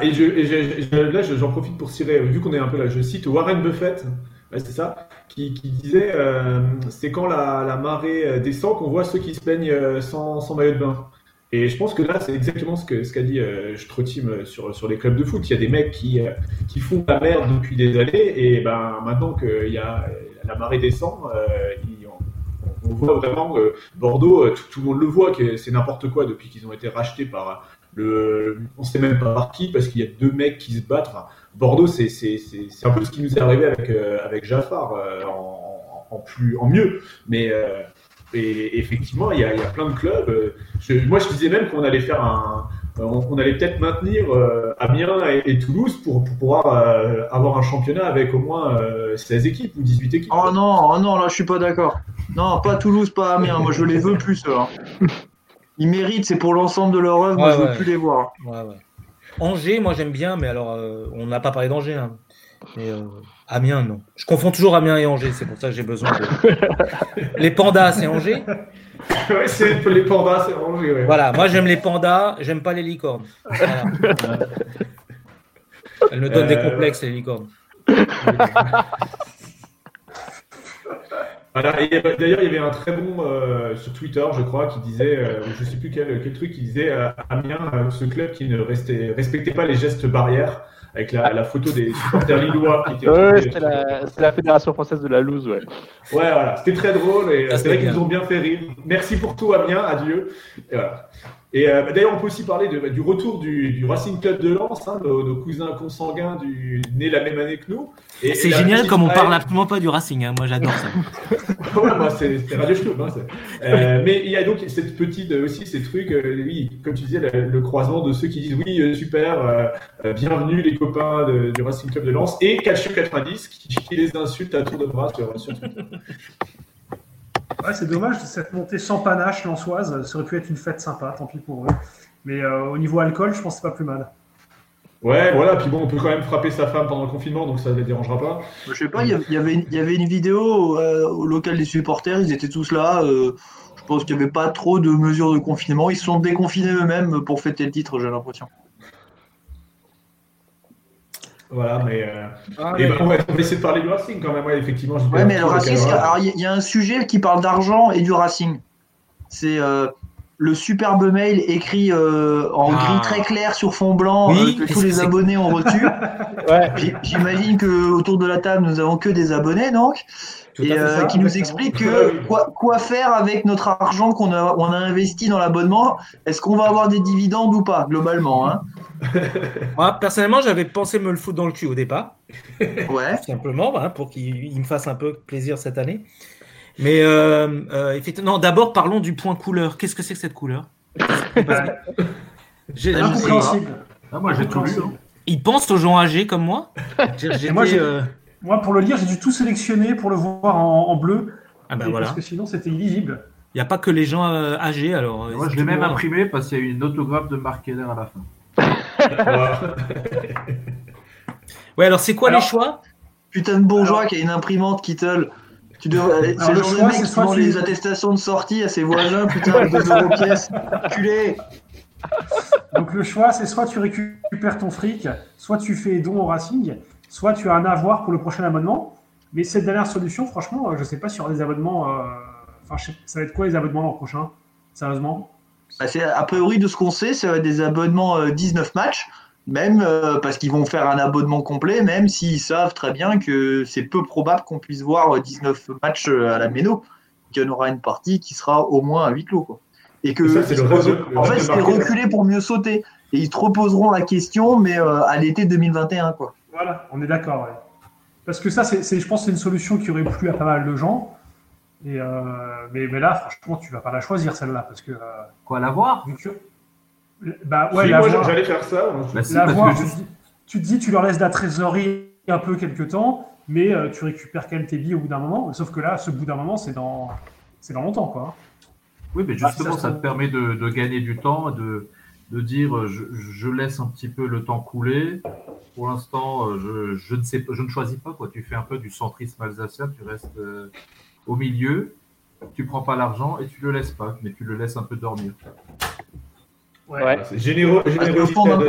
Et je, et je- je- là, je- j'en profite pour cirer, vu qu'on est un peu là, je cite Warren Buffett, ouais, c'est ça, qui, qui disait euh, c'est quand la, la marée euh, descend qu'on voit ceux qui se plaignent euh, sans, sans maillot de bain. Et je pense que là, c'est exactement ce qu'a dit euh, Strotim euh, sur, sur les clubs de foot. Il y a des mecs qui, euh, qui font la merde depuis des années, et ben maintenant que il y a, la marée descend, euh, il- on, voit vraiment que Bordeaux, euh, tout, le monde le voit, c'est n'importe quoi depuis qu'ils ont été rachetés par le, on sait même pas par qui, parce qu'il y a deux mecs qui se battent. Bordeaux, c'est un peu ce qui nous est arrivé avec, euh, avec Jaffar, euh, en, plus, en mieux. Mais euh, et, effectivement, il y, a, il y a plein de clubs. euh, moi, je disais même qu'on allait faire un. On, allait peut-être maintenir euh, Amiens et, Toulouse pour, pour pouvoir euh, avoir un championnat avec au moins euh, 16 équipes ou 18 équipes. Oh non, oh non, là je suis pas d'accord. Non, pas Toulouse, pas Amiens. Moi je les veux plus ceux-là. Ils méritent, c'est pour l'ensemble de leur œuvre. Moi Ouais, je veux plus les voir. Ouais, ouais. Angers, moi j'aime bien, mais alors euh, on n'a pas parlé d'Angers. hein. Mais, euh, Amiens, non. Je confonds toujours Amiens et Angers, c'est pour ça que j'ai besoin de. *laughs* les pandas, c'est Angers. ouais, c'est les pandas, c'est rangé. Ouais. Voilà, moi j'aime les pandas, j'aime pas les licornes. Voilà. *laughs* Elles me donnent des Euh, complexes, les licornes. *laughs* Voilà, et, euh, D'ailleurs, il y avait un très bon euh, sur Twitter, je crois, qui disait, euh, je sais plus quel, quel truc, qui disait euh, Amiens, euh, ce club qui ne restait, respectait pas les gestes barrières, avec la, la photo des supporters lillois qui étaient. Ouais, c'était la, c'était la Fédération française de la loose, ouais. Ouais, voilà, c'était très drôle et Ah, c'est vrai qu'ils nous ont bien fait rire. Merci pour tout, Amiens, adieu. Et, voilà. Et euh, bah, d'ailleurs, on peut aussi parler de- du retour du, du Racing Club de Lens, hein, nos, nos cousins consanguins du, nés la même année que nous. Et- C'est et génial comme on parle absolument pas du Racing. hein. Moi j'adore ça. *laughs* Ouais, moi, c'est c'est Radio Schlub, hein, Euh, *laughs* mais il y a donc cette petite euh, aussi ces trucs, euh, oui, comme tu disais, le, le croisement de ceux qui disent oui, super, bienvenue les copains de- du Racing Club de Lens, et Calcio 90 qui, qui les insulte à tour de bras sur, sur Twitter. *laughs* Ouais, c'est dommage, cette montée sans panache lançoise, ça aurait pu être une fête sympa, tant pis pour eux. Mais euh, au niveau alcool, je pense que c'est pas plus mal. Ouais, voilà, puis bon, on peut quand même frapper sa femme pendant le confinement, donc ça ne les dérangera pas. Je sais pas, il y avait- il y avait une, il y avait une vidéo euh, au local des supporters, ils étaient tous là. euh, je pense qu'il n'y avait pas trop de mesures de confinement. Ils se sont déconfinés eux-mêmes pour fêter le titre, j'ai l'impression. Voilà, mais. euh, Ah, et mais- ben, on, va, on va essayer de parler du Racing quand même, ouais, effectivement. Ouais, mais le Racing, il y a un sujet qui parle d'argent et du Racing. C'est euh, le superbe mail écrit euh, en Ah. gris très clair sur fond blanc Oui, euh, que tous les abonnés ont reçu. *laughs* Ouais, J'imagine que autour de la table, nous avons que des abonnés, donc, Tout et euh, ça. qui nous explique *laughs* que quoi, quoi faire avec notre argent qu'on a, on a investi dans l'abonnement. Est-ce qu'on va avoir des dividendes ou pas, globalement hein? *laughs* Moi, personnellement, j'avais pensé me le foutre dans le cul au départ. Ouais. tout simplement, pour qu'il il me fasse un peu plaisir cette année. Mais euh, euh, effectivement, non, d'abord parlons du point couleur. Qu'est-ce que c'est que cette couleur? J'ai- Ah, moi, j'ai tout lu. hein. Ils pensent aux gens âgés comme moi *laughs* euh, Moi, pour le lire, j'ai dû tout sélectionner pour le voir en, en bleu. Ah ben voilà, Parce que sinon, c'était illisible. il n'y a pas que les gens euh, âgés alors. Moi, je l'ai même imprimé parce qu'il y a eu une autographe de Mark Keller à la fin. *laughs* Ouais, alors c'est quoi Alors- les choix? Putain de bourgeois qui a une imprimante Kittle. Tu devrais... C'est le choix, mec qui vend les attestations de sortie à ses voisins, *laughs* putain, 2 euros pièce. Culé. Donc le choix, c'est soit tu récupères ton fric, soit tu fais don au Racing, soit tu as un avoir pour le prochain abonnement. Mais cette dernière solution, franchement, euh, je sais pas sur les abonnements. euh, Enfin, je sais- ça va être quoi les abonnements l'an prochain Sérieusement? Bah, a priori de ce qu'on sait, ça va être des abonnements euh, 19 matchs, même euh, parce qu'ils vont faire un abonnement complet, même s'ils savent très bien que c'est peu probable qu'on puisse voir euh, 19 matchs euh, à la Méno, qu'il y en aura une partie qui sera au moins à huis clos. Quoi. Et que Ça, c'est le rêve de- le en fait, c'est reculer pour mieux sauter. Et ils te reposeront la question, mais euh, à l'été 2021. Quoi. Voilà, on est d'accord. ouais. Parce que ça, c'est, c'est- je pense que c'est une solution qui aurait plu à pas mal de gens. Et euh, mais, mais là, franchement, tu vas pas la choisir celle-là. Parce que. euh, Quoi, l'avoir vu que- bah ouais, Si, moi, j'allais faire ça. hein. Bah si, la tu, te dis- tu te dis, tu leur laisses de la trésorerie un peu quelques temps, mais euh, tu récupères quand même tes billes au bout d'un moment. Sauf que là, ce bout d'un moment, c'est dans, c'est dans longtemps, quoi. Oui, mais Ah, justement, ça te permet de, de gagner du temps, de, de dire euh, je, je laisse un petit peu le temps couler. Pour l'instant, euh, je, je, ne sais, pas- je ne choisis pas. Quoi. Tu fais un peu du centrisme alsacien, tu restes euh, au milieu, tu prends pas l'argent et tu le laisses pas, mais tu le laisses un peu dormir. Ouais. Généreux,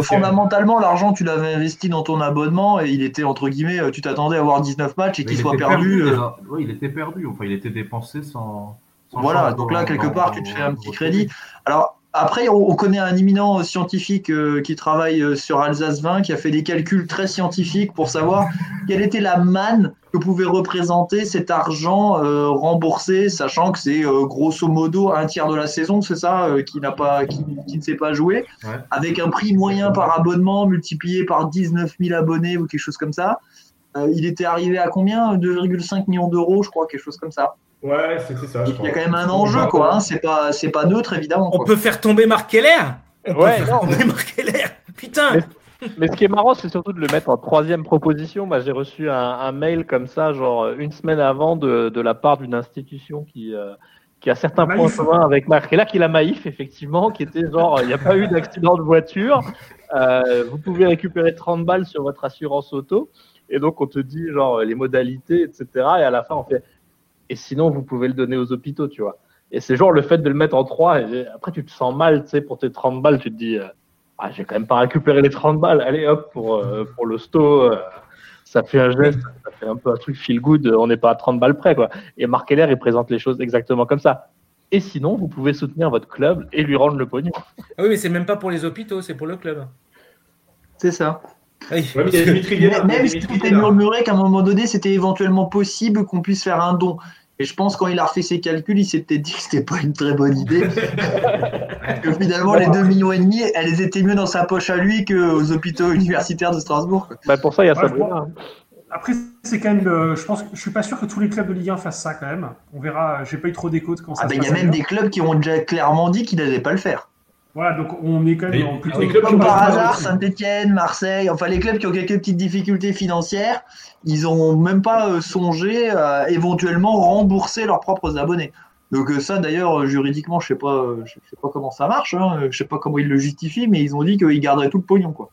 fondamentalement, l'argent, tu l'avais investi dans ton abonnement et il était, entre guillemets, euh, tu t'attendais à avoir 19 matchs et qu'il il soit perdu. euh. Oui, il était perdu. Enfin, il était dépensé sans. sans Voilà, donc là, quelque part, tu te fais un petit crédit. Alors, après, on, on connaît un éminent scientifique euh, qui travaille euh, sur Alsace 20, qui a fait des calculs très scientifiques pour savoir *laughs* quelle était la manne que pouvait représenter cet argent euh, remboursé, sachant que c'est grosso modo un tiers de la saison, c'est ça, qui, n'a pas, qui, qui ne s'est pas joué, Ouais. avec un prix moyen par abonnement multiplié par 19 000 abonnés ou quelque chose comme ça. Il était arrivé à combien? 2,5 millions d'euros, je crois, quelque chose comme ça. Ouais, c'était ça. je Il y a quand même un enjeu, quoi. Hein. C'est pas, c'est pas neutre, évidemment. On quoi. peut faire tomber Marc Keller On peut Ouais, faire non, tomber Marc Keller Putain Mais ce qui est marrant, c'est surtout de le mettre en troisième proposition. Moi, j'ai reçu un, un mail comme ça, genre euh, une semaine avant, de, de la part d'une institution qui, euh, qui a certains points Maïf. communs avec Marc. Et là, qui est la Maïf, effectivement, qui était genre, il n'y a pas eu d'accident de voiture. Euh, vous pouvez récupérer 30 balles sur votre assurance auto. Et donc, on te dit, genre, les modalités, etc. Et à la fin, on fait, et sinon, vous pouvez le donner aux hôpitaux, tu vois. Et c'est genre le fait de le mettre en 3. Et après, tu te sens mal, tu sais, pour tes 30 balles, tu te dis, euh, ah, j'ai quand même pas récupéré les 30 balles. Allez, hop, pour, euh, pour le sto, euh, ça fait un geste, ça fait un peu un truc feel good. On n'est pas à 30 balles près, quoi. Et Marc Heller, il présente les choses exactement comme ça. Et sinon, vous pouvez soutenir votre club et lui rendre le pognon. Ah oui, mais c'est même pas pour les hôpitaux, c'est pour le club. C'est ça. Oui. Ouais, mais Même si c'était Guénard. murmuré qu'à un moment donné, c'était éventuellement possible qu'on puisse faire un don. Et je pense quand il a refait ses calculs, il s'est peut-être dit que c'était pas une très bonne idée. *laughs* que finalement, les 2 millions et demi, elles étaient mieux dans sa poche à lui qu'aux hôpitaux universitaires de Strasbourg. Bah, pour ça, il y a Ouais, Sabrina. hein. Après, c'est quand même, euh, je pense, que- je suis pas sûr que tous les clubs de Ligue 1 fassent ça quand même. On verra. J'ai pas eu trop d'écho de quand ça Ah se ben, il y a même des clubs qui ont déjà clairement dit qu'ils n'allaient pas le faire. Voilà, donc on est quand même Et- en plutôt. clubs Comme par hasard. Saint-Etienne, Marseille, enfin les clubs qui ont quelques petites difficultés financières, ils ont même pas euh, songé à éventuellement rembourser leurs propres abonnés. Donc euh, ça d'ailleurs euh, juridiquement, je sais pas, euh, je sais pas comment ça marche, hein, je sais pas comment ils le justifient, mais ils ont dit qu'ils garderaient tout le pognon quoi.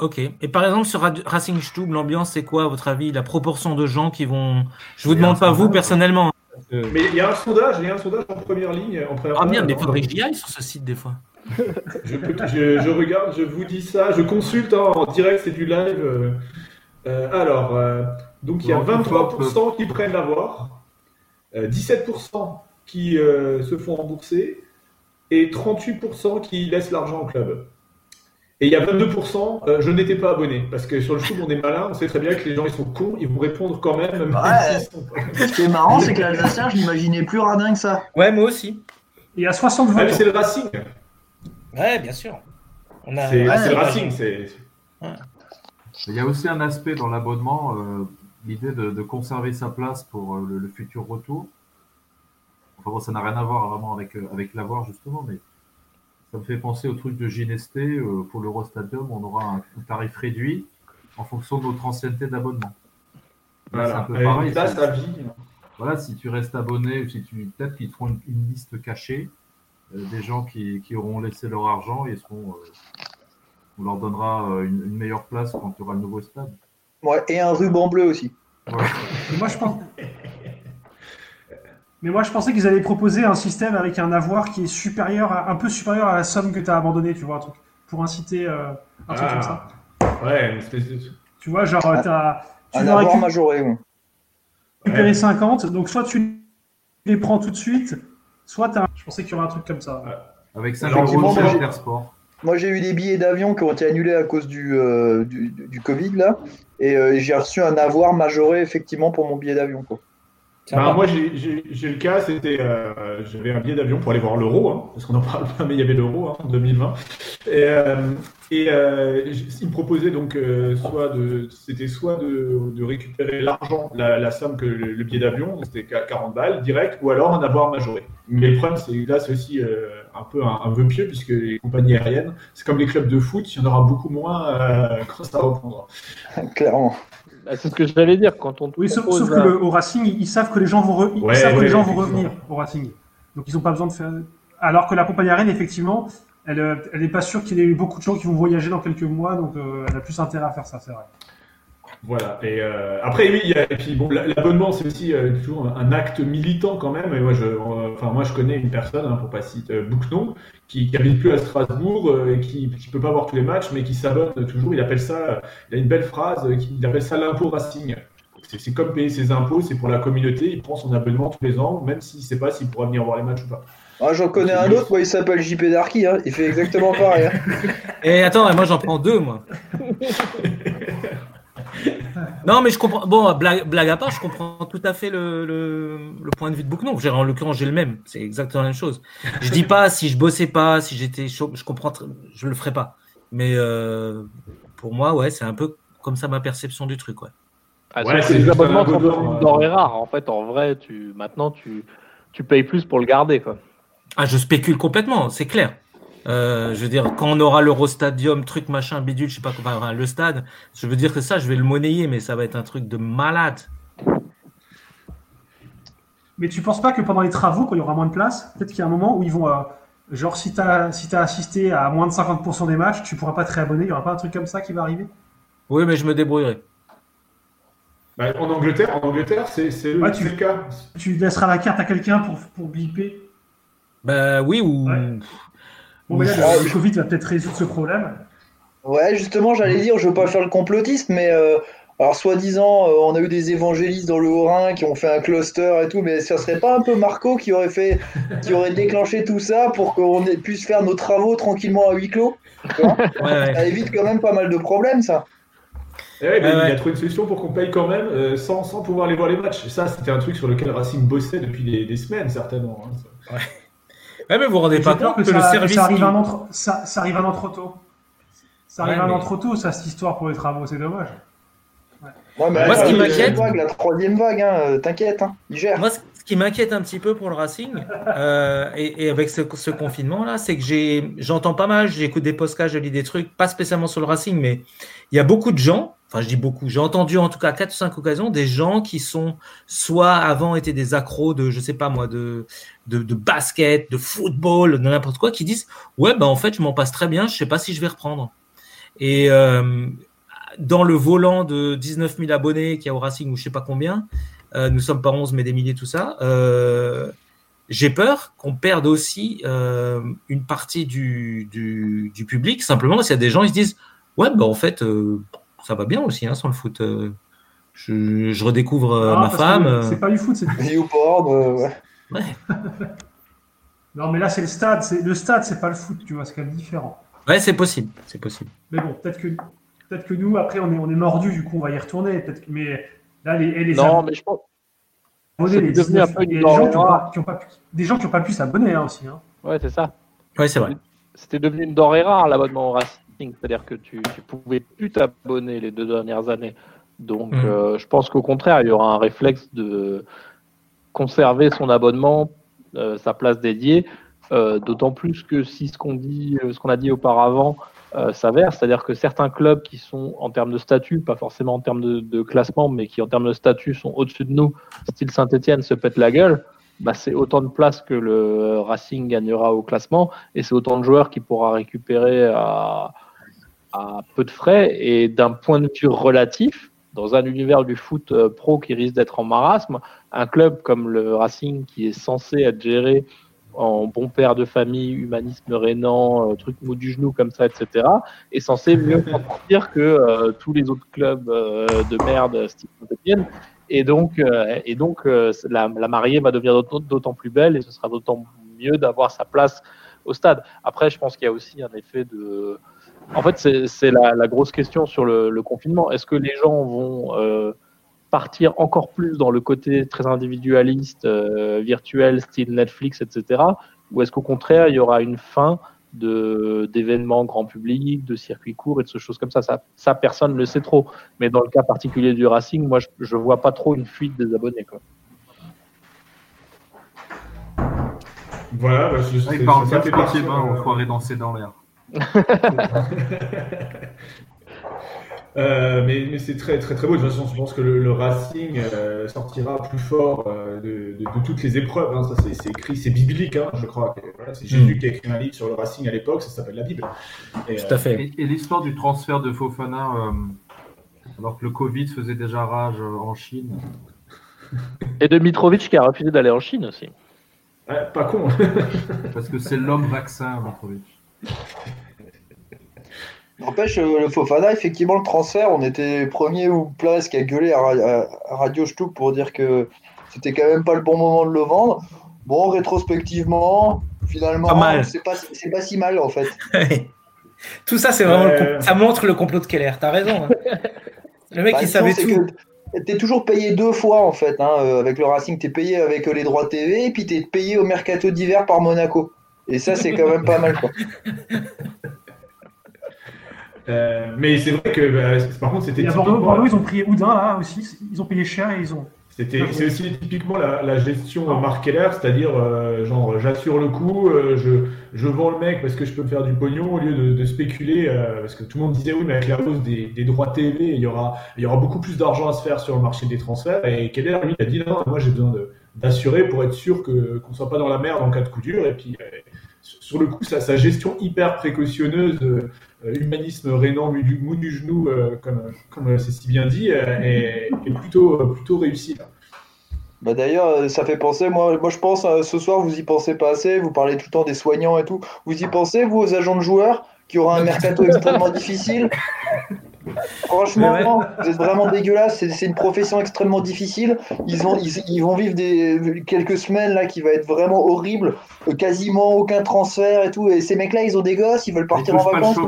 Ok. Et par exemple, sur Racing Stube, l'ambiance, c'est quoi, à votre avis La proportion de gens qui vont. Je vous demande pas vous personnellement. Hein. Mais il y a un sondage, il y a un sondage en première ligne. En première Ah merde, mais faudrait que j'y aille sur ce site des fois. *laughs* Je, peux- je- je regarde, je vous dis ça, je consulte hein, en direct, c'est du live. euh. Euh, alors, euh, donc il y a Non, 23% qui prennent l'avoir, euh, 17% qui euh, se font rembourser et 38% qui laissent l'argent au club. Et il y a 22%, euh, je n'étais pas abonné, parce que sur le show, on est malin, on sait très bien que les gens ils sont cons, ils vont répondre quand même. même Ouais. sont- Ce qui est marrant, c'est que l'Alsacien, je l'imaginais plus radin que ça. Ouais, moi aussi. Il y a 60 Ah, mais votes. c'est le Racing, Ouais, bien sûr. On a- c'est Ouais, le. Racing, c'est. Il y a aussi un aspect dans l'abonnement, euh, l'idée de, de conserver sa place pour euh, le, le futur retour. Enfin bon, ça n'a rien à voir vraiment avec, euh, avec l'avoir justement, mais ça me fait penser au truc de Ginesté. euh, pour l'Eurostadium, on aura un, un tarif réduit en fonction de notre ancienneté d'abonnement. Là, C'est un Voilà, peu pareil. vie. voilà, si tu restes abonné ou si tu peut-être qu'ils te font une, une liste cachée euh, des gens qui, qui auront laissé leur argent et seront, euh, on leur donnera euh, une, une meilleure place quand tu auras le nouveau stade. Ouais, et un ruban bleu aussi. Voilà. Moi, je pense. Mais moi, je pensais qu'ils allaient proposer un système avec un avoir qui est supérieur, à- un peu supérieur à la somme que tu as abandonnée, tu vois, un truc, pour inciter euh, un truc Ah. comme ça. Ouais, une espèce de. Tu vois, genre, Ah. t'as- tu Un avoir récu- majoré. ouais. récupérer Ouais. 50, donc soit tu les prends tout de suite, soit t'as... Je pensais qu'il y aurait un truc comme ça. Avec 5 Alors, euros moi, chez moi, j'ai- Intersport. Moi, j'ai eu des billets d'avion qui ont été annulés à cause du, euh, du, du Covid, là. Et euh, j'ai reçu un avoir majoré, effectivement, pour mon billet d'avion. Bah, moi, j'ai- le cas, c'était, euh, j'avais un billet d'avion pour aller voir l'euro, hein, parce qu'on n'en parle pas, mais il y avait l'euro hein, en 2020. Et, euh, et euh, il me proposait donc euh, soit de, c'était soit de, de récupérer l'argent, la, la somme que le, le billet d'avion, c'était qu'à 40 balles direct, ou alors en avoir majoré. Mais le problème, c'est là, c'est aussi euh, un peu un, un vœu pieux, puisque les compagnies aériennes, c'est comme les clubs de foot, il y en aura beaucoup moins euh, quand ça reprendra. *laughs* Clairement. Bah, C'est ce que j'allais dire quand on Oui, sauf, que le, au Racing, ils, savent que les gens vont, re- ils Ouais, savent que les gens vont revenir au Racing. Donc ils n'ont pas besoin de faire. Alors que la compagnie aérienne, effectivement, elle euh, elle n'est pas sûre qu'il y ait eu beaucoup de gens qui vont voyager dans quelques mois, donc euh, elle a plus intérêt à faire ça, c'est vrai. Voilà. Et euh, après, oui, il y a, et puis bon, la- l'abonnement, c'est aussi euh, toujours un acte militant quand même. Et moi, je, euh, enfin, moi, je connais une personne, hein, pour pas citer euh, Bouquenon, qui, qui habite plus à Strasbourg euh, et qui, qui peut pas voir tous les matchs, mais qui s'abonne toujours. Il appelle ça, il a une belle phrase, qui- il appelle ça l'impôt Racing. C'est comme payer ses impôts, c'est pour la communauté. Il prend son abonnement tous les ans, même s'il sait pas s'il pourra venir voir les matchs ou pas. Ah, J'en connais un autre, moi il s'appelle JP Darky, hein. il fait exactement pareil. hein. *laughs* Et attends, moi j'en prends deux, moi. *laughs* *laughs* non, mais je comprends. Bon, blague, blague à part, je comprends tout à fait le, le, le point de vue de Bouquenon. J'ai- En l'occurrence, j'ai le même. C'est exactement la même chose. Je dis pas si je bossais pas, si j'étais chaud, je comprends, je le ferais pas. Mais euh, pour moi, ouais, c'est un peu comme ça ma perception du truc, ouais. Ah, Ouais, c'est juste abonnements euh, denrées rares. En fait, en vrai, tu maintenant tu tu payes plus pour le garder quoi. Ah, je spécule complètement, c'est clair. Euh, je veux dire, quand on aura l'Eurostadium, truc machin, bidule, je sais pas comment, enfin, le stade, je veux dire que ça, je vais le monnayer, mais ça va être un truc de malade. Mais tu penses pas que pendant les travaux, quand il y aura moins de place, peut-être qu'il y a un moment où ils vont. euh, genre, si tu as, si as assisté à moins de 50% des matchs, tu pourras pas te réabonner. Il y aura pas un truc comme ça qui va arriver? Oui, mais je me débrouillerai. Bah, en Angleterre, en Angleterre, c'est c'est Ouais, tu- le cas. Tu laisseras la carte à quelqu'un pour, pour biper. Ben oui, ou. Ouais. Bon, mais là, Ah, le, le Covid va peut-être résoudre ce problème. Ouais, justement, j'allais dire, je veux pas faire le complotiste, mais euh, alors soi-disant, euh, on a eu des évangélistes dans le Haut-Rhin qui ont fait un cluster et tout, mais ça serait pas un peu Marco qui aurait fait, qui aurait déclenché tout ça pour qu'on puisse faire nos travaux tranquillement à huis clos *laughs* Ouais, ouais. Ça évite quand même pas mal de problèmes, ça. Eh ouais, mais Ouais, il a trouvé une solution pour qu'on paye quand même euh, sans, sans pouvoir aller voir les matchs. Et ça, c'était un truc sur lequel Racing bossait depuis des, des semaines, certainement. hein. Ouais, mais vous vous rendez pas compte que, que, le ça, service. ça arrive qui- un an trop, ça, ça arrive un an trop tôt. Ça arrive Ouais, un an mais- trop tôt, ça, cette histoire pour les travaux, c'est dommage. Ouais, mais Moi, ce qui m'inquiète- la troisième vague, hein, euh, t'inquiète, hein, il gère. Moi, ce qui m'inquiète un petit peu pour le Racing, euh, et, et avec ce, ce confinement-là, c'est que j'entends pas mal, j'écoute des podcasts, je lis des trucs, pas spécialement sur le Racing, mais il y a beaucoup de gens, enfin je dis beaucoup, j'ai entendu en tout cas quatre ou cinq occasions, des gens qui sont soit avant étaient des accros de, je sais pas moi, de, de, basket, de football, de n'importe quoi, qui disent, ouais, ben en fait, je m'en passe très bien, je sais pas si je vais reprendre. Et euh, dans le volant de 19 000 abonnés qu'il y a au Racing ou je sais pas combien, euh, nous sommes pas 11 mais des milliers tout ça, euh, j'ai peur qu'on perde aussi une partie du, du, public, simplement s'il y a des gens ils se disent ouais bah en fait ça va bien aussi hein, sans le foot. euh, je, je redécouvre euh, Ah, ma femme. euh, C'est pas du foot, c'est du euh, ouais. ouais. *laughs* Non, mais là, c'est le stade. C'est le stade, c'est pas le foot, tu vois, c'est quand même différent. ouais c'est possible, c'est possible. Mais bon, peut-être que, peut-être que nous, après, on est, on est mordu, du coup, on va y retourner. Peut-être, que- mais là, les, et les Non, mais je pense. abonnés, c'est les devenu un 19 peu une il y a des gens qui ont denrée pas, qui ont pas pu, des gens qui ont pas pu s'abonner hein, aussi. Hein. Ouais, c'est ça. Ouais c'est vrai. C'était devenu une denrée rare l'abonnement au C'est-à-dire que tu, tu pouvais plus t'abonner les deux dernières années. Donc, Mhm. euh, je pense qu'au contraire, il y aura un réflexe de conserver son abonnement, euh, sa place dédiée. euh, D'autant plus que si ce qu'on dit, ce qu'on a dit auparavant s'avère, c'est-à-dire que certains clubs qui sont en termes de statut, pas forcément en termes de, de classement, mais qui en termes de statut sont au-dessus de nous, style Saint-Etienne, se pète la gueule. Bah, c'est autant de places que le Racing gagnera au classement et c'est autant de joueurs qu'il pourra récupérer à, à peu de frais. Et d'un point de vue relatif, dans un univers du foot euh, pro qui risque d'être en marasme, un club comme le Racing qui est censé être géré en bon père de famille, humanisme rénant, euh, truc mou du genou comme ça, etc., est censé mieux *laughs* sortir que euh, tous les autres clubs euh, de merde style. Et donc, euh, et donc la, la mariée va devenir d'autant plus belle et ce sera d'autant mieux d'avoir sa place au stade. Après, je pense qu'il y a aussi un effet de. En fait, c'est la, la grosse question sur le, le confinement. Est-ce que les gens vont euh, partir encore plus dans le côté très individualiste, euh, virtuel, style Netflix, etc. Ou est-ce qu'au contraire, il y aura une fin de d'événements grand public, de circuits courts et de choses comme ça? ça. Ça, personne ne le sait trop. Mais dans le cas particulier du Racing, moi, je ne vois pas trop une fuite des abonnés. Quoi. Voilà, bah, je, il parle bien papier main, enfoiré danser dans l'air. Euh, mais, mais c'est très très très beau. De toute façon, je pense que le, le Racing euh, sortira plus fort euh, de, de, de, toutes les épreuves. Hein. Ça, c'est écrit, c'est biblique, hein, je crois. Voilà, c'est Jésus mm. qui a écrit un livre sur le Racing à l'époque. Ça s'appelle la Bible. Et, Tout à fait. Et, et l'histoire du transfert de Fofana, alors que le Covid faisait déjà rage en Chine. Et de Mitrovic qui a refusé d'aller en Chine aussi. Ouais, pas con. Parce que c'est l'homme vaccin, Mitrovic. *laughs* N'empêche, euh, le Fofana, effectivement, le transfert, on était premier ou presque à gueuler à, Radio Stoup pour dire que c'était quand même pas le bon moment de le vendre. Bon, rétrospectivement, finalement, c'est pas, pas si mal en fait. *laughs* tout ça, c'est vraiment euh... ça montre le complot de Keller. T'as raison. Hein. Le mec, bah, il savait tout. T'es toujours payé deux fois en fait. Hein. Euh, avec le Racing, t'es payé avec les droits TV et puis t'es payé au mercato d'hiver par Monaco. Et ça, c'est quand même pas mal quoi. *laughs* Euh, mais c'est vrai que bah, par contre c'était. Bordeaux, Bordeaux, ils ont pris Oudin là aussi, ils ont payé cher et ils ont. C'était, c'est aussi typiquement la, la gestion ah. Mark Keller, c'est-à-dire euh, genre j'assure le coup, euh, je, je vends le mec parce que je peux me faire du pognon au lieu de, de spéculer, parce que tout le monde disait oui mais avec la hausse des, des droits TV, il y aura il y aura beaucoup plus d'argent à se faire sur le marché des transferts et Keller lui a dit non moi j'ai besoin de, d'assurer pour être sûr que qu'on soit pas dans la merde en cas de coup dur et puis sur le coup sa, sa gestion hyper précautionneuse euh, humanisme rénant mou du, genou, euh, comme, comme c'est si bien dit, euh, est, est, plutôt, plutôt réussi. Bah D'ailleurs, ça fait penser, moi, moi je pense, ce soir, vous y pensez pas assez, vous parlez tout le temps des soignants et tout. Vous y pensez, vous, aux agents de joueurs, qui auront un *laughs* mercato extrêmement difficile? Franchement, vous êtes vraiment dégueulasse. C'est une profession extrêmement difficile. Ils, vont, ils, vont vivre des, quelques semaines là qui va être vraiment horrible. Quasiment aucun transfert et tout. Et ces mecs-là, ils ont des gosses, ils veulent partir en vacances.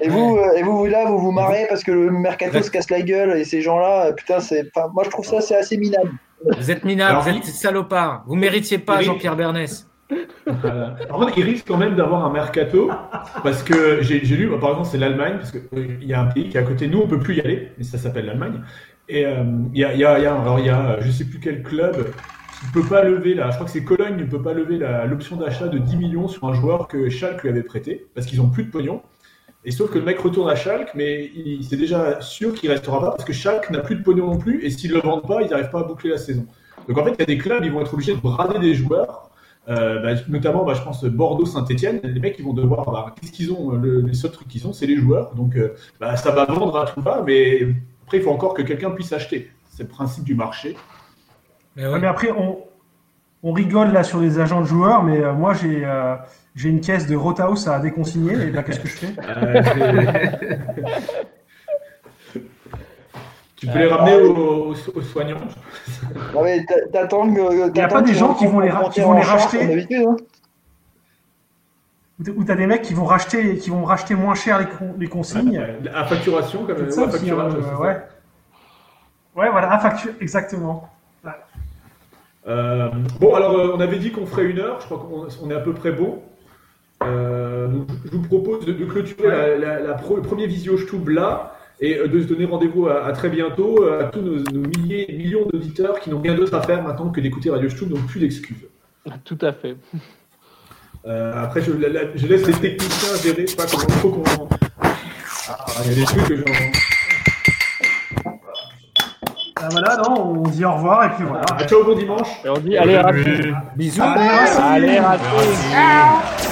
et vous, euh, et vous, là, vous vous marrez parce que le mercato se casse la gueule et ces gens-là, putain, c'est. moi, je trouve ça c'est assez minable. Vous êtes minable, vous êtes salopard. Vous méritiez pas Jean-Pierre Bernès. Euh, par contre, il risque quand même d'avoir un mercato parce que j'ai lu, par exemple, c'est l'Allemagne parce qu'il euh, y a un pays qui est à côté. Nous, on peut plus y aller, mais ça s'appelle l'Allemagne. Et euh, il y, a, y, a, y a, je sais plus quel club qui peut pas lever là. Je crois que c'est Cologne ne peut pas lever l'option d'achat de 10 millions sur un joueur que Schalke lui avait prêté parce qu'ils ont plus de pognon. Et sauf que le mec retourne à Schalke, mais c'est déjà sûr qu'il restera pas parce que Schalke n'a plus de pognon non plus. Et s'ils le vendent pas, ils n'arrivent pas à boucler la saison. Donc en fait, il y a des clubs, ils vont être obligés de brader des joueurs euh, bah, notamment, bah, je pense Bordeaux-Saint-Etienne, les mecs ils vont devoir, bah, qu'est-ce qu'ils ont le, Les seuls trucs qu'ils ont, c'est les joueurs. Donc euh, bah, ça va vendre à tout va, mais après il faut encore que quelqu'un puisse acheter. C'est le principe du marché. Mais, ouais. mais après, on, on, rigole là sur les agents de joueurs, mais euh, moi j'ai euh, j'ai une caisse de Rothaus à déconsigner, et ben qu'est-ce que je fais? Euh, *laughs* Tu peux les ramener aux, aux, soignants Non mais t'attends que. Il n'y a pas des gens qui vont les, qui vont les racheter hein. Ou t'as des mecs qui vont racheter, qui vont racheter moins cher les, les consignes. À facturation, comme ça, à euh, ouais. ouais, voilà, à facture, exactement. Euh, bon, alors euh, on avait dit qu'on ferait une heure, je crois qu'on est à peu près bon. Euh, donc, je vous propose de, de clôturer ouais. la, la, la pro, le premier visio Stub là et euh, de se donner rendez-vous à, à, très bientôt euh, à tous nos, nos milliers, millions d'auditeurs qui n'ont rien d'autre à faire maintenant que d'écouter Radio Stub, donc plus d'excuses. Tout à fait. Euh, après, je, la, je, laisse les techniciens gérer, je sais pas comment il faut qu'on. Ah, il y a des trucs que j'en. Ah, voilà, non, on dit au revoir et puis voilà. Ah, ciao, bon dimanche. Et on dit allez, raté. Bisous. Allez, raté.